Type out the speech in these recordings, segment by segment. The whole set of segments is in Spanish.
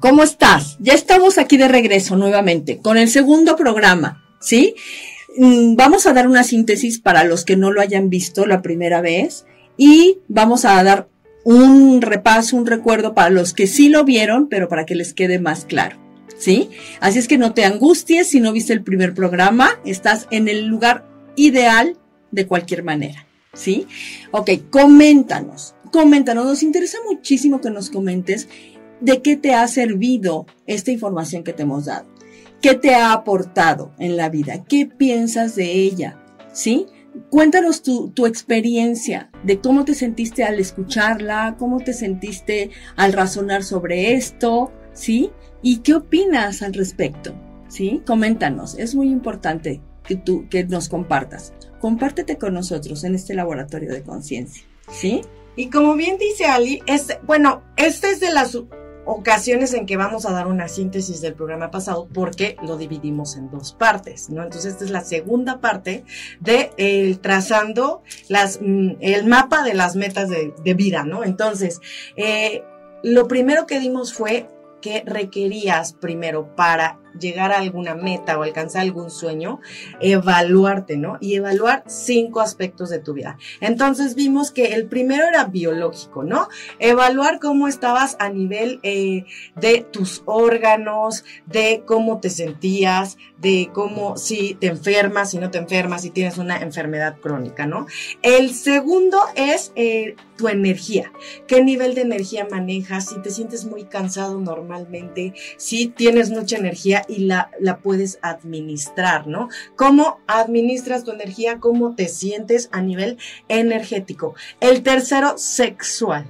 ¿cómo estás? Ya estamos aquí de regreso nuevamente con el segundo programa, ¿sí? Mm, vamos a dar una síntesis para los que no lo hayan visto la primera vez y vamos a dar un repaso, un recuerdo para los que sí lo vieron, pero para que les quede más claro. ¿Sí? Así es que no te angusties si no viste el primer programa, estás en el lugar ideal de cualquier manera. ¿Sí? Ok, coméntanos, coméntanos, nos interesa muchísimo que nos comentes de qué te ha servido esta información que te hemos dado. ¿Qué te ha aportado en la vida? ¿Qué piensas de ella? ¿Sí? Cuéntanos tu, tu, experiencia de cómo te sentiste al escucharla, cómo te sentiste al razonar sobre esto, ¿sí? ¿Y qué opinas al respecto? ¿Sí? Coméntanos, es muy importante que tú que nos compartas. Compártete con nosotros en este laboratorio de conciencia, ¿sí? Y como bien dice Ali, este, bueno, esta es de las ocasiones en que vamos a dar una síntesis del programa pasado porque lo dividimos en dos partes, ¿no? Entonces esta es la segunda parte de el trazando las, mm, el mapa de las metas de, de vida, ¿no? Entonces, eh, lo primero que dimos fue que requerías primero para llegar a alguna meta o alcanzar algún sueño, evaluarte, ¿no? Y evaluar cinco aspectos de tu vida. Entonces vimos que el primero era biológico, ¿no? Evaluar cómo estabas a nivel eh, de tus órganos, de cómo te sentías, de cómo si te enfermas, si no te enfermas, si tienes una enfermedad crónica, ¿no? El segundo es eh, tu energía. ¿Qué nivel de energía manejas? Si te sientes muy cansado normalmente, si tienes mucha energía y la, la puedes administrar, ¿no? ¿Cómo administras tu energía? ¿Cómo te sientes a nivel energético? El tercero, sexual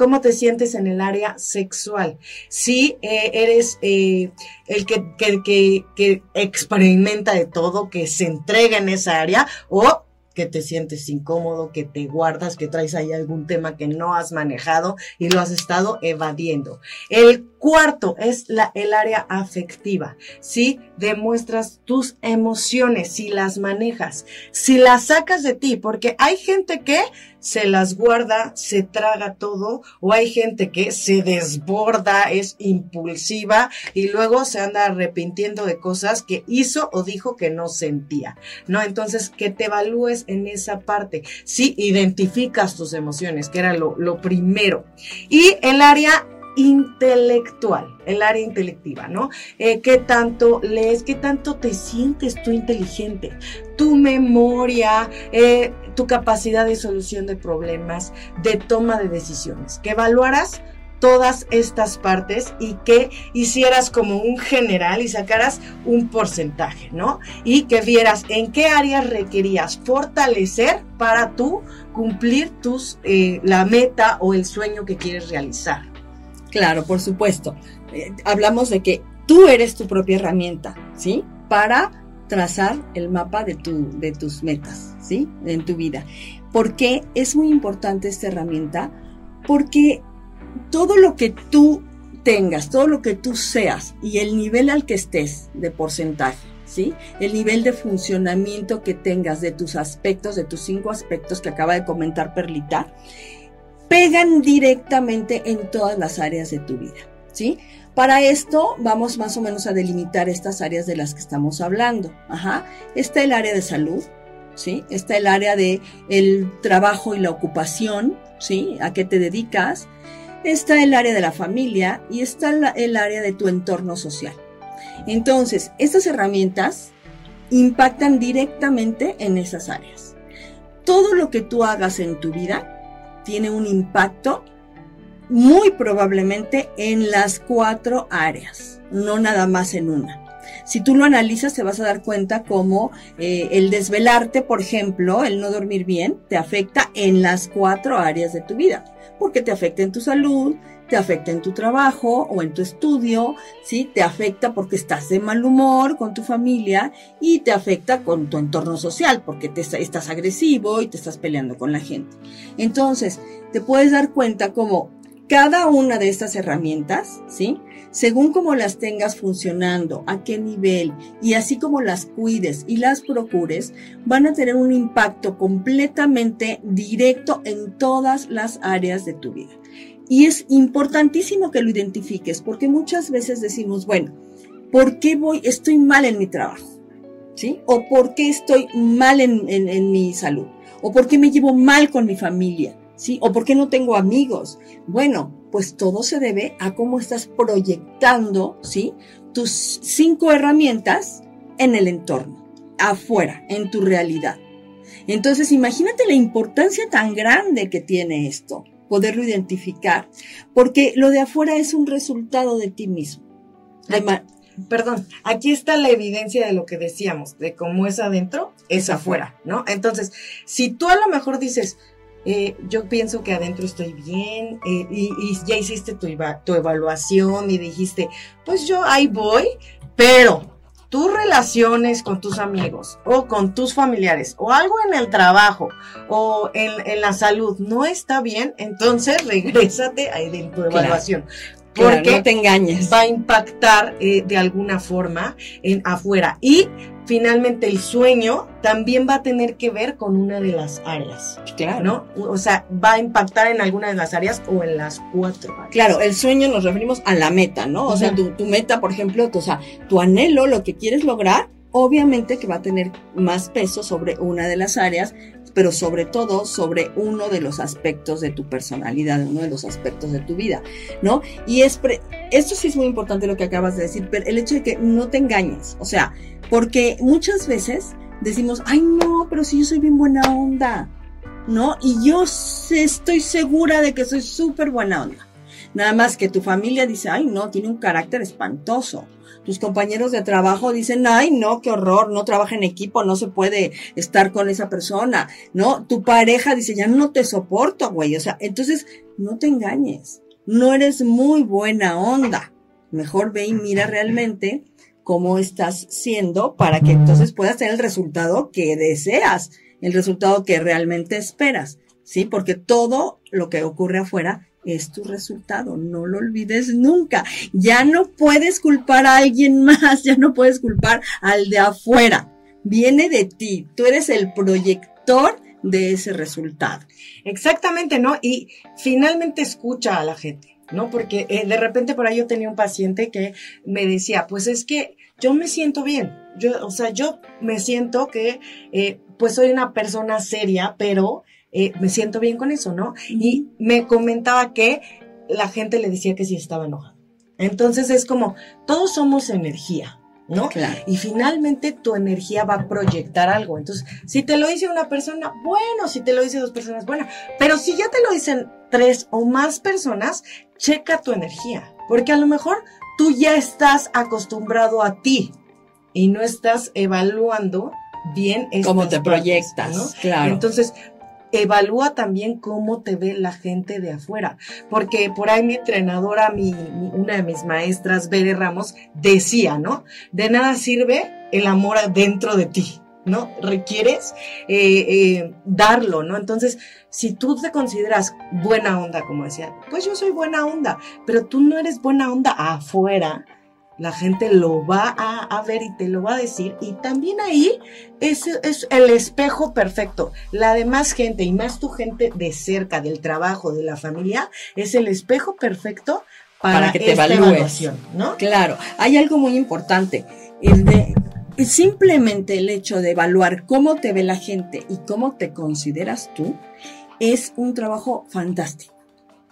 cómo te sientes en el área sexual. Si eh, eres eh, el que, que, que, experimenta de todo, que se entrega en esa área, o que te sientes incómodo, que te guardas, que traes ahí algún tema que no has manejado y lo has estado evadiendo. El cuarto es la, el área afectiva. Si demuestras tus emociones, si las manejas, si las sacas de ti, porque hay gente que se las guarda, se traga todo, o hay gente que se desborda, es impulsiva y luego se anda arrepintiendo de cosas que hizo o dijo que no sentía, ¿no? Entonces, que te evalúes en esa parte, si identificas tus emociones, que era lo, lo primero. Y el área intelectual, el área intelectiva, ¿no? Eh, ¿Qué tanto lees? ¿Qué tanto te sientes tú inteligente? Tu memoria, eh, tu capacidad de solución de problemas, de toma de decisiones. Que evaluaras todas estas partes y que hicieras como un general y sacaras un porcentaje, ¿no? Y que vieras en qué áreas requerías fortalecer para tú cumplir tus, eh, la meta o el sueño que quieres realizar. Claro, por supuesto. Eh, hablamos de que tú eres tu propia herramienta, ¿sí? Para trazar el mapa de, tu, de tus metas, ¿sí? En tu vida. ¿Por qué es muy importante esta herramienta? Porque todo lo que tú tengas, todo lo que tú seas y el nivel al que estés de porcentaje, ¿sí? El nivel de funcionamiento que tengas de tus aspectos, de tus cinco aspectos que acaba de comentar Perlita, pegan directamente en todas las áreas de tu vida, ¿sí? Para esto vamos más o menos a delimitar estas áreas de las que estamos hablando. Ajá. Está el área de salud, ¿sí? Está el área de el trabajo y la ocupación, ¿sí? ¿A qué te dedicas? Está el área de la familia y está el área de tu entorno social. Entonces, estas herramientas impactan directamente en esas áreas. Todo lo que tú hagas en tu vida tiene un impacto muy probablemente en las cuatro áreas, no nada más en una. Si tú lo analizas, te vas a dar cuenta cómo eh, el desvelarte, por ejemplo, el no dormir bien, te afecta en las cuatro áreas de tu vida, porque te afecta en tu salud, te afecta en tu trabajo o en tu estudio, ¿sí? Te afecta porque estás de mal humor con tu familia y te afecta con tu entorno social porque te estás agresivo y te estás peleando con la gente. Entonces, te puedes dar cuenta como cada una de estas herramientas, ¿sí? Según como las tengas funcionando, a qué nivel y así como las cuides y las procures, van a tener un impacto completamente directo en todas las áreas de tu vida. Y es importantísimo que lo identifiques, porque muchas veces decimos, bueno, ¿por qué voy, estoy mal en mi trabajo? ¿Sí? ¿O por qué estoy mal en, en mi salud? ¿O por qué me llevo mal con mi familia? ¿Sí? ¿O por qué no tengo amigos? Bueno, pues todo se debe a cómo estás proyectando, ¿sí? Tus cinco herramientas en el entorno, afuera, en tu realidad. Entonces, imagínate la importancia tan grande que tiene esto, poderlo identificar, porque lo de afuera es un resultado de ti mismo. perdón, aquí está la evidencia de lo que decíamos, de cómo es adentro, es afuera, ¿no? Entonces, si tú a lo mejor dices, eh, yo pienso que adentro estoy bien eh, y, ya hiciste tu, tu evaluación y dijiste, pues yo ahí voy, pero tus relaciones con tus amigos o con tus familiares o algo en el trabajo o en, la salud no está bien, entonces regrésate ahí de tu evaluación. Porque no te engañes. va a impactar eh, de alguna forma en afuera. Y finalmente el sueño también va a tener que ver con una de las áreas. Claro. ¿No? O sea, va a impactar en alguna de las áreas o en las cuatro áreas. Claro, el sueño nos referimos a la meta, ¿no? O sea, tu, tu, meta, por ejemplo, o sea, tu anhelo, lo que quieres lograr, obviamente que va a tener más peso sobre una de las áreas pero sobre todo sobre uno de los aspectos de tu personalidad, uno de los aspectos de tu vida, ¿no? Y es esto sí es muy importante lo que acabas de decir, pero el hecho de que no te engañes, o sea, porque muchas veces decimos, ay no, pero si yo soy bien buena onda, ¿no? Y yo estoy segura de que soy súper buena onda. Nada más que tu familia dice, ay no, tiene un carácter espantoso tus compañeros de trabajo dicen, ay, no, qué horror, no trabaja en equipo, no se puede estar con esa persona, ¿no? Tu pareja dice, ya no te soporto, güey. O sea, entonces, no te engañes. No eres muy buena onda. Mejor ve y mira realmente cómo estás siendo para que entonces puedas tener el resultado que deseas, el resultado que realmente esperas, ¿sí? Porque todo lo que ocurre afuera es tu resultado, no lo olvides nunca. Ya no puedes culpar a alguien más, ya no puedes culpar al de afuera. Viene de ti, tú eres el proyector de ese resultado. Exactamente, ¿no? Y finalmente escucha a la gente, ¿no? Porque eh, de repente por ahí yo tenía un paciente que me decía, pues es que yo me siento bien, yo, o sea, yo me siento que eh, pues soy una persona seria, pero eh, me siento bien con eso, ¿no? Y me comentaba que la gente le decía que sí estaba enojado. Entonces es como, todos somos energía, ¿no? Claro. Y finalmente tu energía va a proyectar algo. Entonces, si te lo dice una persona, bueno, si te lo dice dos personas, bueno, pero si ya te lo dicen tres o más personas, checa tu energía, porque a lo mejor tú ya estás acostumbrado a ti y no estás evaluando bien cómo te proyectas, ¿no? Claro. Entonces, evalúa también cómo te ve la gente de afuera. Porque por ahí mi entrenadora, mi, una de mis maestras, Bere Ramos, decía, ¿no? De nada sirve el amor adentro de ti. ¿no? Requieres eh, eh, darlo, ¿no? Entonces, si tú te consideras buena onda, como decía, pues yo soy buena onda, pero tú no eres buena onda afuera, la gente lo va a, ver y te lo va a decir. Y también ahí es, es, el espejo perfecto. La demás gente y más tu gente de cerca, del trabajo, de la familia, es el espejo perfecto para, que te evalúes. ¿no? Claro, hay algo muy importante. El de, simplemente el hecho de evaluar cómo te ve la gente y cómo te consideras tú es un trabajo fantástico.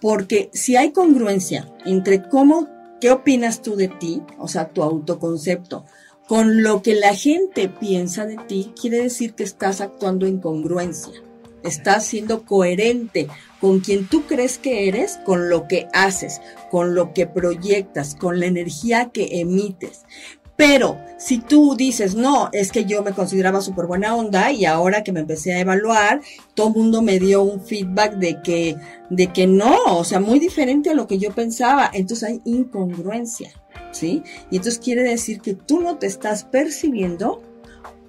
Porque si hay congruencia entre cómo ¿Qué opinas tú de ti? O sea, tu autoconcepto. Con lo que la gente piensa de ti, quiere decir que estás actuando en congruencia. Estás siendo coherente con quien tú crees que eres, con lo que haces, con lo que proyectas, con la energía que emites. Pero si tú dices, no, es que yo me consideraba súper buena onda y ahora que me empecé a evaluar, todo el mundo me dio un feedback de que, de que no, o sea, muy diferente a lo que yo pensaba. Entonces hay incongruencia, ¿sí? Y entonces quiere decir que tú no te estás percibiendo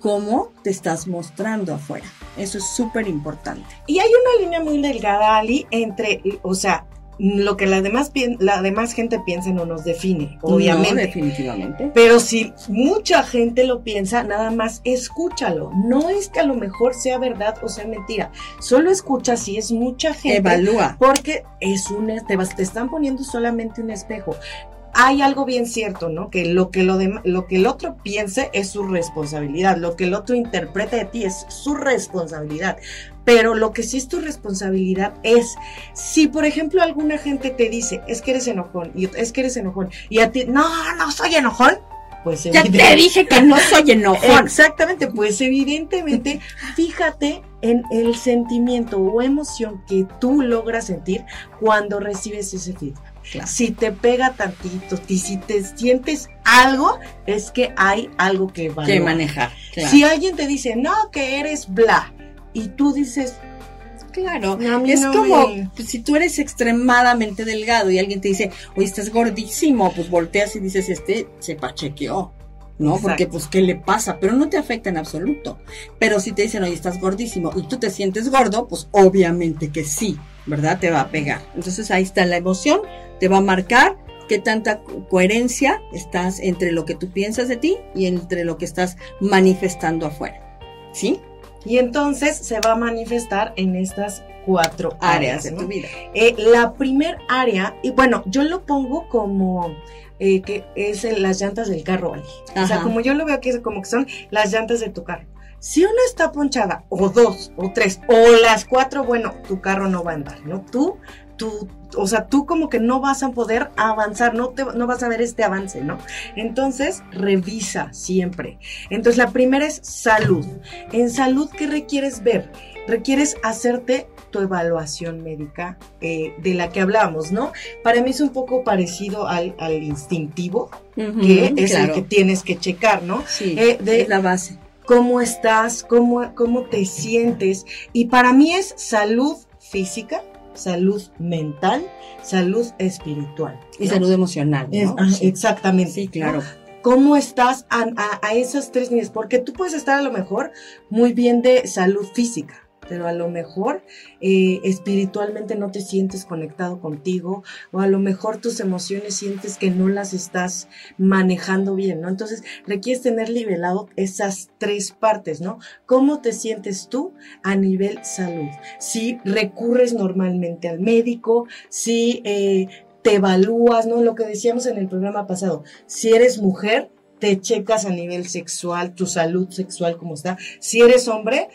como te estás mostrando afuera. Eso es súper importante. Y hay una línea muy delgada, Ali, entre, o sea, lo que la demás, la demás gente piensa no nos define, obviamente. No, definitivamente. Pero si mucha gente lo piensa, nada más escúchalo. No es que a lo mejor sea verdad o sea mentira. Solo escucha si es mucha gente. Evalúa. Porque es un, te, te están poniendo solamente un espejo hay algo bien cierto, ¿no? Que lo que, lo, de, lo que el otro piense es su responsabilidad, lo que el otro interprete de ti es su responsabilidad. Pero lo que sí es tu responsabilidad es, si por ejemplo alguna gente te dice, es que eres enojón, y es que eres enojón, y a ti, no, no soy enojón, pues ya te dije que no soy enojón. Exactamente, pues evidentemente, fíjate en el sentimiento o emoción que tú logras sentir cuando recibes ese feedback. Si te pega tantito y si te sientes algo, es que hay algo que, que manejar. Si alguien te dice, no, que eres bla, y tú dices, Claro, es como pues, si tú eres extremadamente delgado y alguien te dice, oye, estás gordísimo, pues volteas y dices, este se pachequeó. ¿no? Porque pues, ¿qué le pasa? Pero no te afecta en absoluto. Pero si te dicen, oye, estás gordísimo y tú te sientes gordo, pues obviamente que sí, ¿verdad? Te va a pegar. Entonces ahí está la emoción, te va a marcar qué tanta coherencia estás entre lo que tú piensas de ti y entre lo que estás manifestando afuera. ¿Sí? Y entonces se va a manifestar en estas cuatro áreas, de tu vida. Eh, la primer área, y bueno, yo lo pongo como eh, que es las llantas del carro, O sea, como yo lo veo aquí, como que son las llantas de tu carro. Si una está ponchada, o dos, o tres, o las cuatro, bueno, tu carro no va a andar, ¿no? Tú, tú, o sea, tú como que no vas a poder avanzar, no, te, no vas a ver este avance, ¿no? Entonces, revisa siempre. Entonces, la primera es salud. En salud, ¿qué requieres ver? Requieres hacerte tu evaluación médica eh, de la que hablamos, ¿no? Para mí es un poco parecido al, instintivo, que es el que tienes que checar, ¿no? Sí, eh, de, la base cómo estás, cómo, cómo te sientes. Y para mí es salud física, salud mental, salud espiritual. Y salud emocional. ¿no? Exactamente. Sí, claro. ¿Cómo estás a, a, esas tres niveles? Porque tú puedes estar a lo mejor muy bien de salud física, pero a lo mejor eh, espiritualmente no te sientes conectado contigo o a lo mejor tus emociones sientes que no las estás manejando bien, ¿no? Entonces requieres tener nivelado esas tres partes, ¿no? ¿Cómo te sientes tú a nivel salud? Si recurres normalmente al médico, si eh, te evalúas, ¿no? Lo que decíamos en el programa pasado, si eres mujer, te checas a nivel sexual, tu salud sexual, cómo está. Si eres hombre,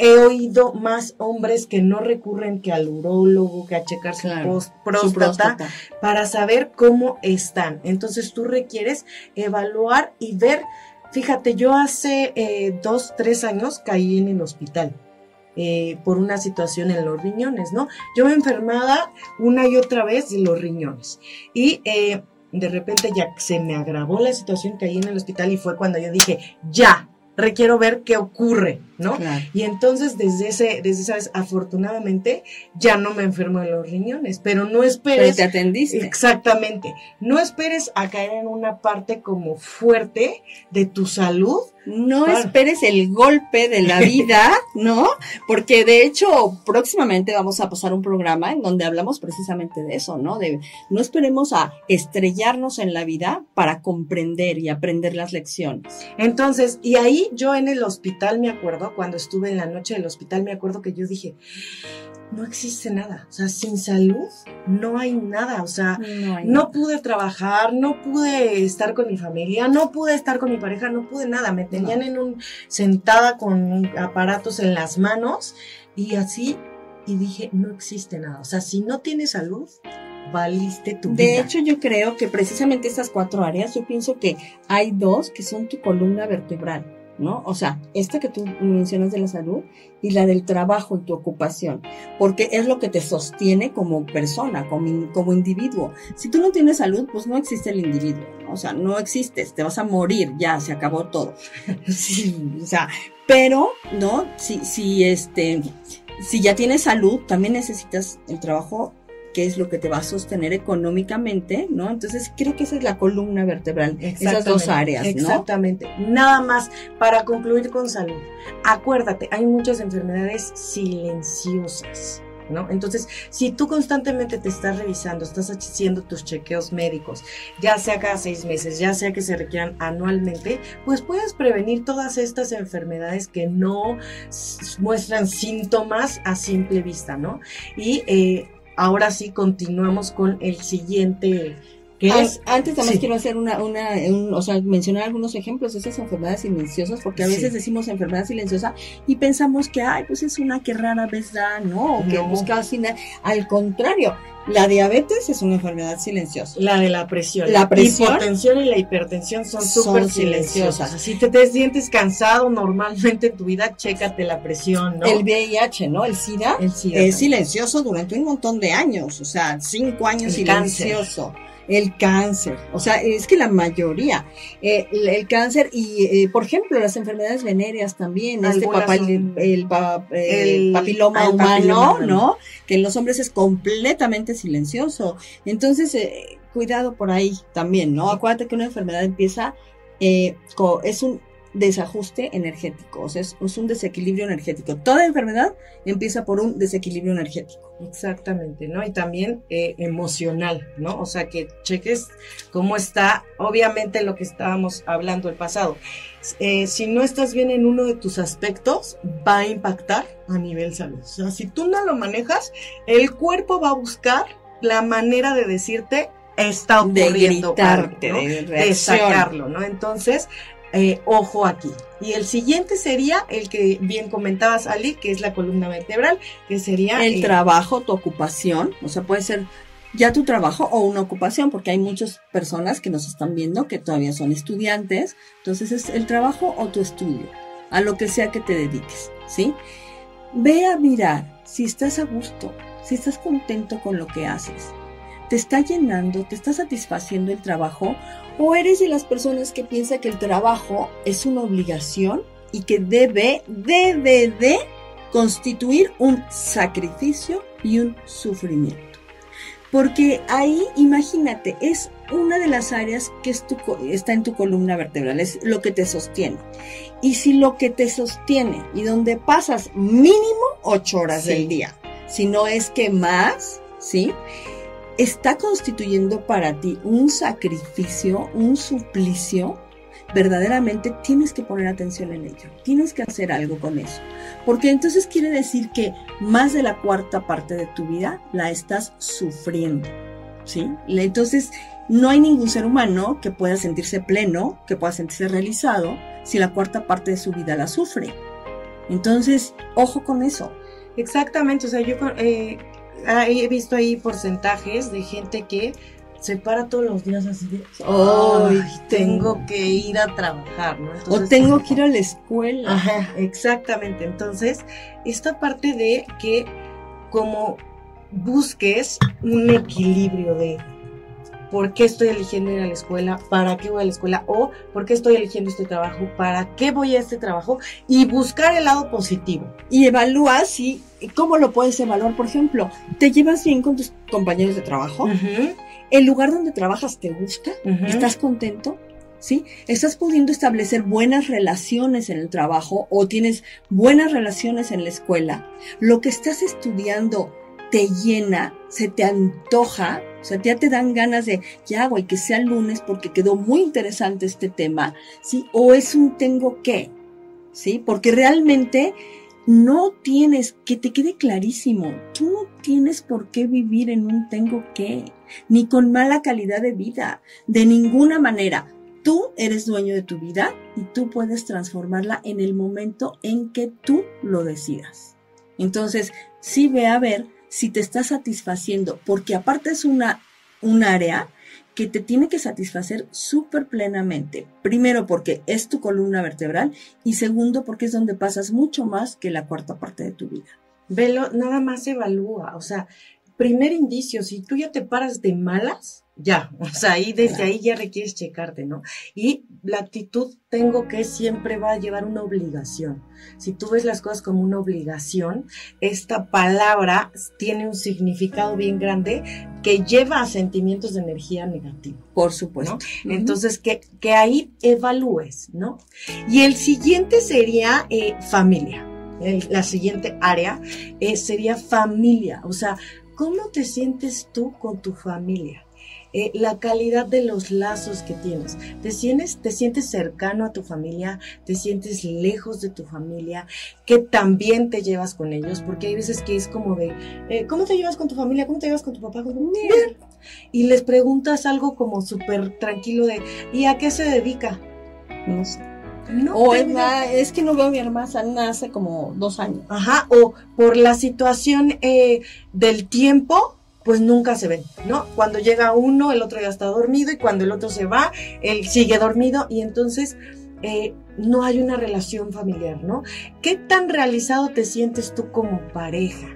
he oído más hombres que no recurren que al urólogo, que a checar su, próstata, para saber cómo están. Entonces tú requieres evaluar y ver. Fíjate, yo hace eh, dos, tres años caí en el hospital. Eh, por una situación en los riñones, ¿no? Yo me enfermaba una y otra vez de los riñones. Y eh, de repente ya se me agravó la situación, caí en el hospital y fue cuando yo dije, ya, requiero ver qué ocurre, ¿no? Y entonces desde ese, desde esa vez, afortunadamente, ya no me enfermo de los riñones, pero no esperes. Pero te atendiste. Exactamente. No esperes a caer en una parte como fuerte de tu salud no esperes el golpe de la vida, ¿no? Porque de hecho, próximamente vamos a pasar un programa en donde hablamos precisamente de eso, ¿no? De no esperemos a estrellarnos en la vida para comprender y aprender las lecciones. Entonces, y ahí yo en el hospital me acuerdo, cuando estuve en la noche del hospital, me acuerdo que yo dije, no existe nada. O sea, sin salud no hay nada. O sea, no, pude trabajar, no pude estar con mi familia, no pude estar con mi pareja, no pude nada. Me tenían en un sentada con aparatos en las manos y así y dije, no existe nada. O sea, si no tienes salud, valiste tu vida. De hecho, yo creo que precisamente estas cuatro áreas, yo pienso que hay dos que son tu columna vertebral. ¿No? O sea, esta que tú mencionas de la salud y la del trabajo y tu ocupación, porque es lo que te sostiene como persona, como, como individuo. Si tú no tienes salud, pues no existe el individuo, o sea, no existes, te vas a morir, ya se acabó todo. sí, o sea, pero, ¿no? Si, si este, si ya tienes salud, también necesitas el trabajo qué es lo que te va a sostener económicamente, ¿no? Entonces creo que esa es la columna vertebral, esas dos áreas, ¿no? Exactamente. Nada más para concluir con salud. Acuérdate, hay muchas enfermedades silenciosas. ¿no? Entonces, si tú constantemente te estás revisando, estás haciendo tus chequeos médicos, ya sea cada seis meses, ya sea que se requieran anualmente, pues puedes prevenir todas estas enfermedades que no muestran síntomas a simple vista, ¿no? Y eh, ahora sí continuamos con el siguiente antes también quiero hacer una, una o sea, mencionar algunos ejemplos de esas enfermedades silenciosas, porque a veces decimos enfermedad silenciosa y pensamos que, ay, pues es una que rara vez da, ¿no? O que no. casi nada. Al contrario, la diabetes es una enfermedad silenciosa. La de la presión. La presión. La hipotensión y la hipertensión son súper silenciosas. Si te, te, sientes cansado normalmente en tu vida, chécate la presión, ¿no? El VIH, ¿no? El SIDA, El SIDA es silencioso durante un montón de años, o sea, cinco años silencioso el cáncer, o sea, es que la mayoría, eh, el, cáncer y, eh, por ejemplo, las enfermedades venéreas también, este el, papiloma humano, ¿no? Que en los hombres es completamente silencioso. Entonces, eh, cuidado por ahí también, ¿no? Acuérdate que una enfermedad empieza, es un desajuste energético, o sea, es, un desequilibrio energético. Toda enfermedad empieza por un desequilibrio energético. Exactamente, ¿no? Y también eh, emocional, ¿no? O sea, que cheques cómo está, obviamente, lo que estábamos hablando el pasado. Eh, si no estás bien en uno de tus aspectos, va a impactar a nivel salud. O sea, si tú no lo manejas, el cuerpo va a buscar la manera de decirte está ocurriendo de, de sacarlo, ¿no? Entonces, eh, ojo aquí. Y el siguiente sería el que bien comentabas, Ali, que es la columna vertebral, que sería... El trabajo, tu ocupación, o sea, puede ser ya tu trabajo o una ocupación, porque hay muchas personas que nos están viendo que todavía son estudiantes, entonces es el trabajo o tu estudio, a lo que sea que te dediques, ¿sí? Ve a mirar si estás a gusto, si estás contento con lo que haces, te está llenando, te está satisfaciendo el trabajo o eres de las personas que piensa que el trabajo es una obligación y que debe, debe de constituir un sacrificio y un sufrimiento. Porque ahí, imagínate, es una de las áreas que está en tu columna vertebral, es lo que te sostiene. Y si lo que te sostiene y donde pasas mínimo ocho horas del día, si no es que más, ¿sí? Está constituyendo para ti un sacrificio, un suplicio, verdaderamente tienes que poner atención en ello, tienes que hacer algo con eso. Porque entonces quiere decir que más de la cuarta parte de tu vida la estás sufriendo, ¿sí? Entonces no hay ningún ser humano que pueda sentirse pleno, que pueda sentirse realizado, si la cuarta parte de su vida la sufre. Entonces, ojo con eso. Exactamente, o sea, yo eh, he visto ahí porcentajes de gente que se para todos los días así de, ay, tengo que ir a trabajar, ¿no? o tengo que ir a la escuela. Ajá, exactamente. Entonces, esta parte de que como busques un equilibrio de por qué estoy eligiendo ir a la escuela, para qué voy a la escuela o por qué estoy eligiendo este trabajo, para qué voy a este trabajo y buscar el lado positivo. Y evalúa si, ¿cómo lo puedes evaluar? Por ejemplo, ¿te llevas bien con tus compañeros de trabajo? ¿El lugar donde trabajas te gusta? ¿Estás contento? ¿Sí? ¿Estás pudiendo establecer buenas relaciones en el trabajo o tienes buenas relaciones en la escuela? ¿Lo que estás estudiando te llena, se te antoja, o sea, ya te dan ganas de, ya, güey, que sea lunes porque quedó muy interesante este tema, ¿sí? O es un tengo que, ¿sí? Porque realmente no tienes, que te quede clarísimo, tú no tienes por qué vivir en un tengo que, ni con mala calidad de vida, de ninguna manera. Tú eres dueño de tu vida y tú puedes transformarla en el momento en que tú lo decidas. Entonces, sí ve a ver si te está satisfaciendo, porque aparte es una, un área que te tiene que satisfacer súper plenamente. Primero porque es tu columna vertebral y segundo porque es donde pasas mucho más que la cuarta parte de tu vida. Velo, nada más evalúa, o sea, primer indicio, si tú ya te paras de malas, ya, o sea, ahí desde ahí ya requieres checarte, ¿no? Y la actitud tengo que siempre va a llevar una obligación. Si tú ves las cosas como una obligación, esta palabra tiene un significado bien grande que lleva a sentimientos de energía negativa. Por supuesto. Entonces, que, que, ahí evalúes, ¿no? Y el siguiente sería eh, familia. la siguiente área eh, sería familia. O sea, ¿cómo te sientes tú con tu familia? Eh, la calidad de los lazos que tienes. ¿Te sientes, ¿Te sientes cercano a tu familia? ¿Te sientes lejos de tu familia? ¿Qué también te llevas con ellos? Porque hay veces que es como de, eh, ¿cómo te llevas con tu familia? ¿Cómo te llevas con tu papá? Bien. Y les preguntas algo como súper tranquilo de, ¿y a qué se dedica? No sé. o es, que no veo a mi hermana hace como dos años. Ajá, o por la situación eh, del tiempo, pues nunca se ven, ¿no? Cuando llega uno, el otro ya está dormido y cuando el otro se va, él sigue dormido y entonces eh, no hay una relación familiar, ¿no? ¿Qué tan realizado te sientes tú como pareja?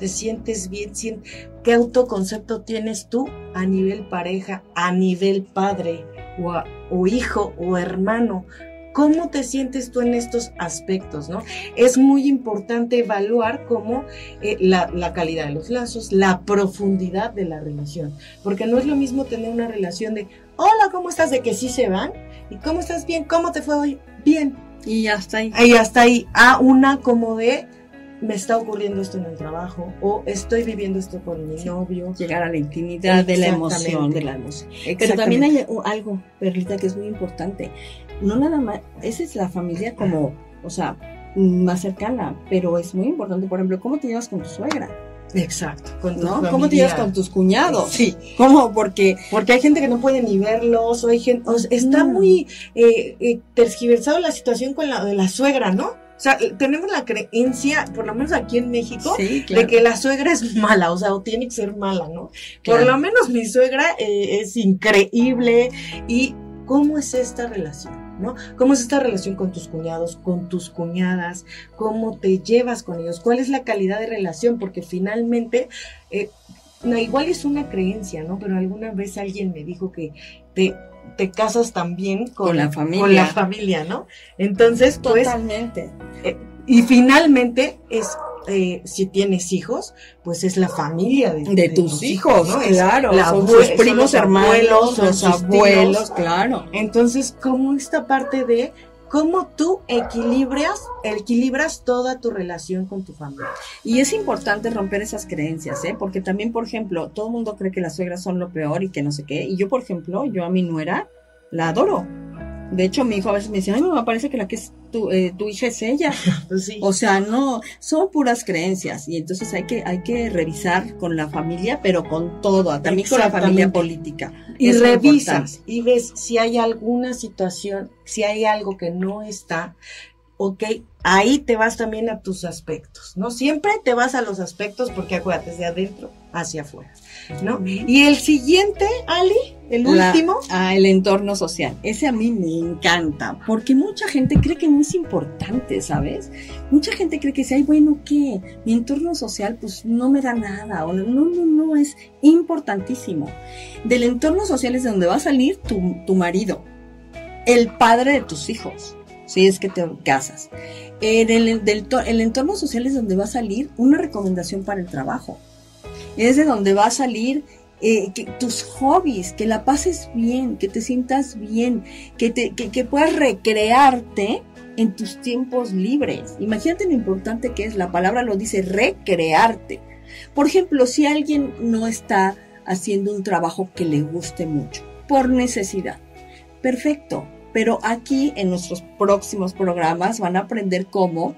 ¿Te sientes bien? ¿Qué autoconcepto tienes tú a nivel pareja, a nivel padre o, o hijo o hermano? ¿Cómo te sientes tú en estos aspectos? ¿no? Es muy importante evaluar cómo eh, la, la, calidad de los lazos, la profundidad de la relación, porque no es lo mismo tener una relación de, hola, ¿cómo estás? De que sí se van, y ¿cómo estás bien? ¿Cómo te fue hoy? Bien. Y hasta ahí. Y hasta ahí, a una como de, me está ocurriendo esto en el trabajo o estoy viviendo esto con mi novio. Llegar a la intimidad de la emoción, de la emoción. Pero también hay algo, Perlita, que es muy importante no nada más, esa es la familia como, o sea, más cercana, pero es muy importante, por ejemplo, cómo te llevas con tu suegra. Exacto. ¿no? ¿Cómo te llevas con tus cuñados? Sí. ¿Cómo? Porque, porque hay gente que no puede ni verlos, o hay gente, está mm. muy eh, eh, tergiversado la situación con la de la suegra, ¿no? O sea, tenemos la creencia, por lo menos aquí en México, de que la suegra es mala, o sea, o tiene que ser mala, ¿no? Por lo menos mi suegra eh, es increíble. ¿Y cómo es esta relación? ¿Cómo es esta relación con tus cuñados, con tus cuñadas? ¿Cómo te llevas con ellos? ¿Cuál es la calidad de relación? Porque finalmente, eh, igual es una creencia, ¿no? Pero alguna vez alguien me dijo que te, te casas también con, la familia. Con la familia, ¿no? Entonces, pues... Totalmente. Eh, y finalmente es eh, si tienes hijos, pues es la familia de, tus, hijos, ¿no? claro, son sus primos hermanos, los abuelos, claro. Entonces, como esta parte de cómo tú equilibras, equilibras toda tu relación con tu familia. Y es importante romper esas creencias, ¿eh? Porque también, por ejemplo, todo el mundo cree que las suegras son lo peor y que no sé qué. Y yo, por ejemplo, yo a mi nuera la adoro. De hecho, mi hijo a veces me dice, ay, me parece que la que es tu, eh, tu hija es ella. Pues o sea, no, son puras creencias y entonces hay que, hay que revisar con la familia, pero con todo, también con la familia política. Y revisas y ves si hay alguna situación, si hay algo que no está, ok, ahí te vas también a tus aspectos, ¿no? Siempre te vas a los aspectos porque acuérdate, de adentro hacia afuera. ¿no? Y el siguiente, Ali, el último. Ah, el entorno social. Ese a mí me encanta, porque mucha gente cree que no es importante, ¿sabes? Mucha gente cree que si hay, bueno, ¿qué? Mi entorno social, pues no me da nada, o no, no, no, es importantísimo. Del entorno social es de donde va a salir tu, tu marido, el padre de tus hijos, si es que te casas. En el, del, el entorno social es donde va a salir una recomendación para el trabajo es de donde va a salir eh, tus hobbies, que la pases bien, que te sientas bien, que, te, que, puedas recrearte en tus tiempos libres. Imagínate lo importante que es, la palabra lo dice, recrearte. Por ejemplo, si alguien no está haciendo un trabajo que le guste mucho, por necesidad, perfecto. Pero aquí en nuestros próximos programas van a aprender cómo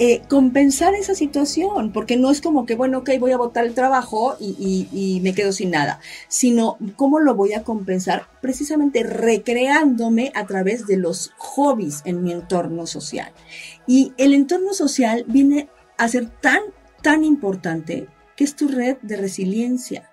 eh, compensar esa situación, porque no es como que, bueno, ok, voy a botar el trabajo y, me quedo sin nada, sino cómo lo voy a compensar precisamente recreándome a través de los hobbies en mi entorno social. Y el entorno social viene a ser tan, tan importante que es tu red de resiliencia.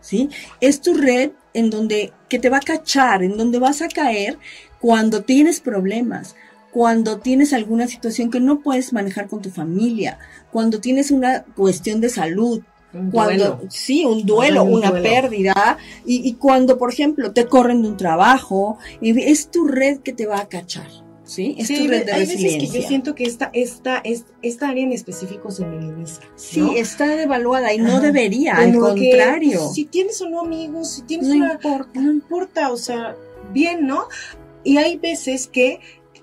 ¿Sí? Es tu red en donde que te va a cachar, en donde vas a caer cuando tienes problemas, cuando tienes alguna situación que no puedes manejar con tu familia, cuando tienes una cuestión de salud, cuando sí, un duelo, una pérdida, y, cuando, por ejemplo, te corren de un trabajo, es tu red que te va a cachar. ¿Sí? Es tu red de hay Veces que yo siento que esta, esta, esta área en específico se minimiza. Sí, está devaluada y no debería, al contrario. si tienes o no amigos, si tienes no importa. no importa, o sea, bien, ¿no? Y hay veces que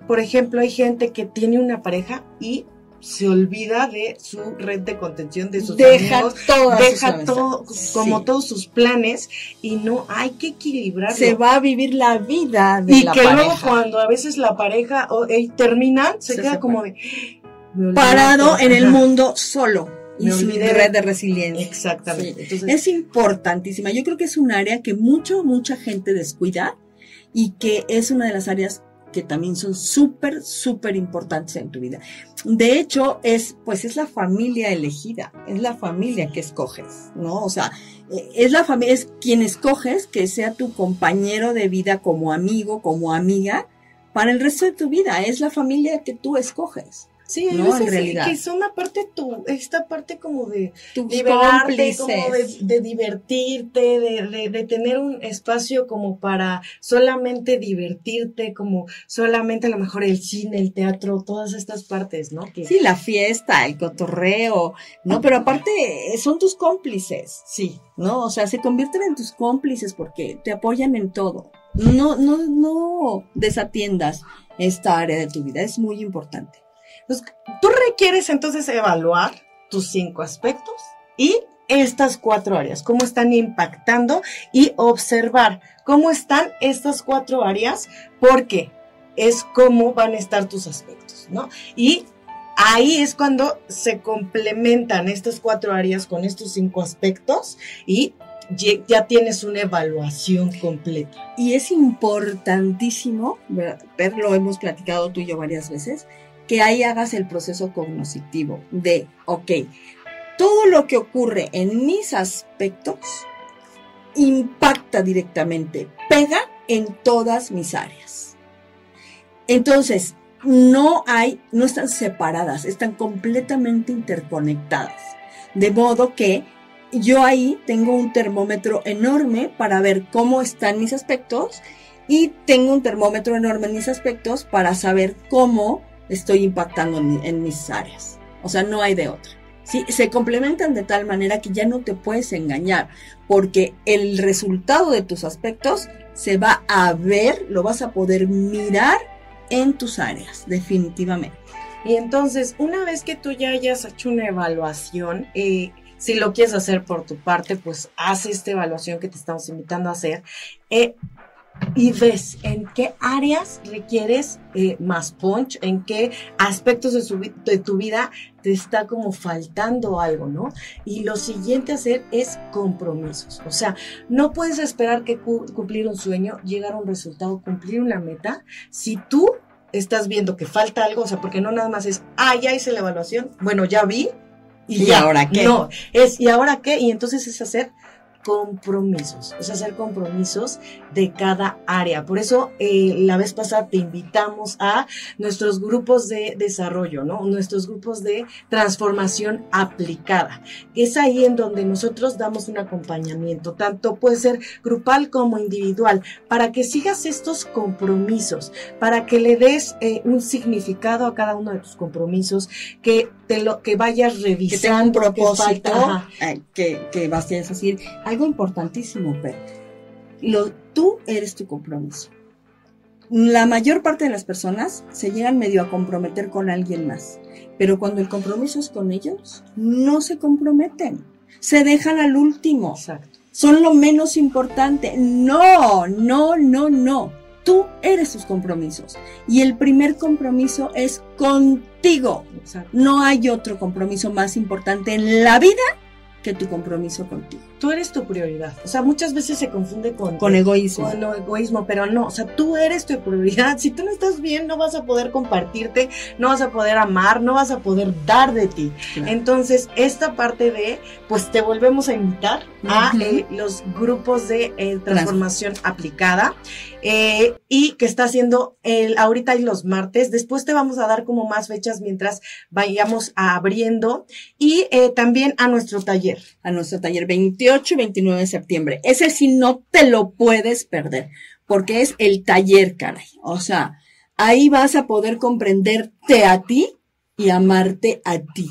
por ejemplo, hay gente que tiene una pareja y se olvida de su red de contención, de sus deja amigos, todas deja sus todo, como Sí. todos sus planes y no hay que equilibrarlo. se va a vivir la vida de y la que luego cuando a veces la pareja eh, terminan, se Se queda como de parado en el mundo solo y Me de- red de resiliencia. Exactamente. Entonces, Es importantísima. Yo creo que es un área que mucho, mucha gente descuida y que es una de las áreas que también son súper, súper importantes en tu vida. De hecho, es, pues es la familia elegida, es la familia que escoges, ¿no? O sea, eh, es la familia, es quien escoges que sea tu compañero de vida como amigo, como amiga, para el resto de tu vida. Es la familia que tú escoges. Sí, no, en realidad. que son aparte tu, esta parte como de Tus liberarte, como de, cómplices. de divertirte, de, de, de tener un espacio como para solamente divertirte, como solamente a lo mejor el cine, el teatro, todas estas partes, ¿no? Que, Sí, la fiesta, el cotorreo, ¿no? Pero aparte son tus cómplices, sí, ¿no? O sea, se convierten en tus cómplices porque te apoyan en todo. No, no, no desatiendas esta área de tu vida, es muy importante. Tú requieres entonces evaluar tus cinco aspectos y estas cuatro áreas, cómo están impactando y observar cómo están estas cuatro áreas, porque es cómo van a estar tus aspectos, ¿no? Y ahí es cuando se complementan estas cuatro áreas con estos cinco aspectos y ya tienes una evaluación completa. Y es importantísimo. Pero lo hemos platicado tú y yo varias veces, que ahí hagas el proceso cognitivo de, ok, todo lo que ocurre en mis aspectos impacta directamente, pega en todas mis áreas. Entonces, no hay, no están separadas, están completamente interconectadas. De modo que yo ahí tengo un termómetro enorme para ver cómo están mis aspectos y tengo un termómetro enorme en mis aspectos para saber cómo estoy impactando en, mi- en mis áreas. O sea, no hay de otra. ¿sí? Se complementan de tal manera que ya no te puedes engañar, porque el resultado de tus aspectos se va a ver, lo vas a poder mirar en tus áreas, definitivamente. Y entonces, una vez que tú ya hayas hecho una evaluación, eh, si lo quieres hacer por tu parte, pues haz esta evaluación que te estamos invitando a hacer. eh, y ves en qué áreas requieres eh, más punch, en qué aspectos de, su vi- de tu vida te está como faltando algo, ¿no? Y lo siguiente a hacer es compromisos. O sea, no puedes esperar que cu- cumplir un sueño, llegar a un resultado, cumplir una meta, si tú estás viendo que falta algo, o sea, porque no nada más es, ah, ya hice la evaluación, bueno, ya vi. ¿Y ya. ahora qué? No, es, ¿y ahora qué? Y entonces es hacer compromisos, es hacer compromisos de cada área. Por eso eh, la vez pasada te invitamos a nuestros grupos de desarrollo, ¿no? Nuestros grupos de transformación aplicada. Es ahí en donde nosotros damos un acompañamiento, tanto puede ser grupal como individual, para que sigas estos compromisos, para que le des eh, un significado a cada uno de tus compromisos, que te lo que vayas que tenga un revisando propósito, falta. Eh, que, que vas a decir algo importantísimo, pero lo, tú eres tu compromiso. La mayor parte de las personas se llegan medio a comprometer con alguien más, pero cuando el compromiso es con ellos, no se comprometen, se dejan al último, Exacto. son lo menos importante. No, no, no, no. Tú eres tus compromisos y el primer compromiso es contigo. Exacto. No hay otro compromiso más importante en la vida que tu compromiso contigo. Tú eres tu prioridad. O sea, muchas veces se confunde con, Con egoísmo. con egoísmo, pero no. O sea, tú eres tu prioridad. Si tú no estás bien, no vas a poder compartirte, no vas a poder amar, no vas a poder dar de ti. Claro. Entonces, esta parte de, pues te volvemos a invitar a eh, los grupos de eh, transformación aplicada eh, y que está haciendo el, ahorita y los martes. Después te vamos a dar como más fechas mientras vayamos abriendo y también a nuestro taller. A nuestro taller 28 y 29 de septiembre. Ese sí no te lo puedes perder, porque es el taller, caray. O sea, ahí vas a poder comprenderte a ti y amarte a ti.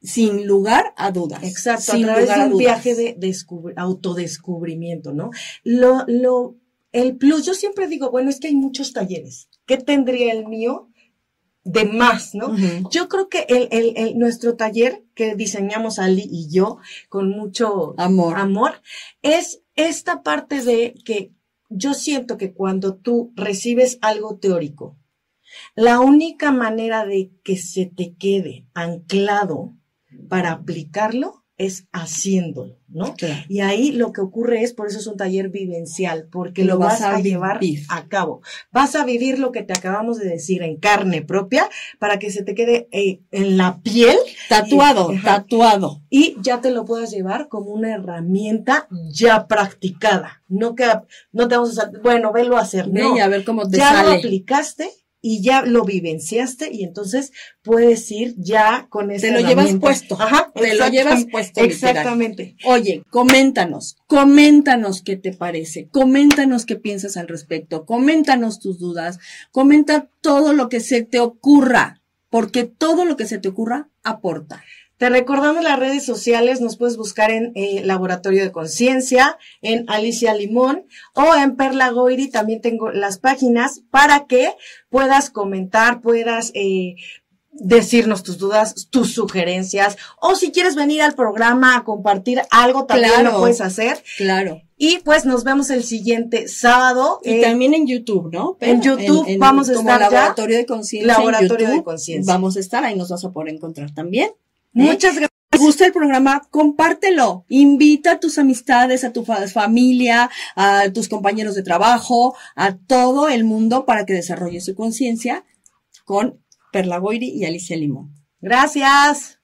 Sin lugar a dudas. Exacto, Sin a través lugar de un dudas. viaje de descubri- autodescubrimiento, ¿no? Lo, lo, el plus, yo siempre digo, bueno, es que hay muchos talleres. ¿Qué tendría el mío de más, ¿no? Yo creo que el, el, el- nuestro taller que diseñamos Ali y yo con mucho Amor. amor es esta parte de que yo siento que cuando tú recibes algo teórico, la única manera de que se te quede anclado para aplicarlo es haciéndolo, ¿no? Claro. Y ahí lo que ocurre es, por eso es un taller vivencial, porque Lo lo, vas vas, a llevar a cabo. Vas a vivir lo que te acabamos de decir en carne propia para que se te quede eh, en la piel Tatuado, tatuado. y ya te lo puedas llevar como una herramienta ya practicada. No que no te vamos a bueno, velo a hacer, no. y a ver cómo te ya lo aplicaste y ya lo vivenciaste y entonces puedes ir ya con esa Te lo llevas puesto. Ajá, Te lo llevas puesto. literal. Exactamente. Oye, coméntanos, coméntanos qué te parece, coméntanos qué piensas al respecto, coméntanos tus dudas, comenta todo lo que se te ocurra, porque todo lo que se te ocurra aporta. Te recordamos las redes sociales, nos puedes buscar en eh, Laboratorio de Conciencia, en Alicia Limón o en Perla Goiri, también tengo las páginas para que puedas comentar, puedas eh, decirnos tus dudas, tus sugerencias, o si quieres venir al programa a compartir algo, también Claro. lo puedes hacer. Claro. Y pues nos vemos el siguiente sábado. Y eh, también en YouTube, ¿no? en YouTube vamos a como estar ya. Laboratorio de Conciencia. en Laboratorio de YouTube, Conciencia. Vamos a estar, ahí nos vas a poder encontrar también. Muchas gracias. ¿Te gusta el programa? Compártelo. Invita a tus amistades, a tu fa- familia, a tus compañeros de trabajo, a todo el mundo para que desarrolle su conciencia con Perla Goiri y Alicia Limón. Gracias.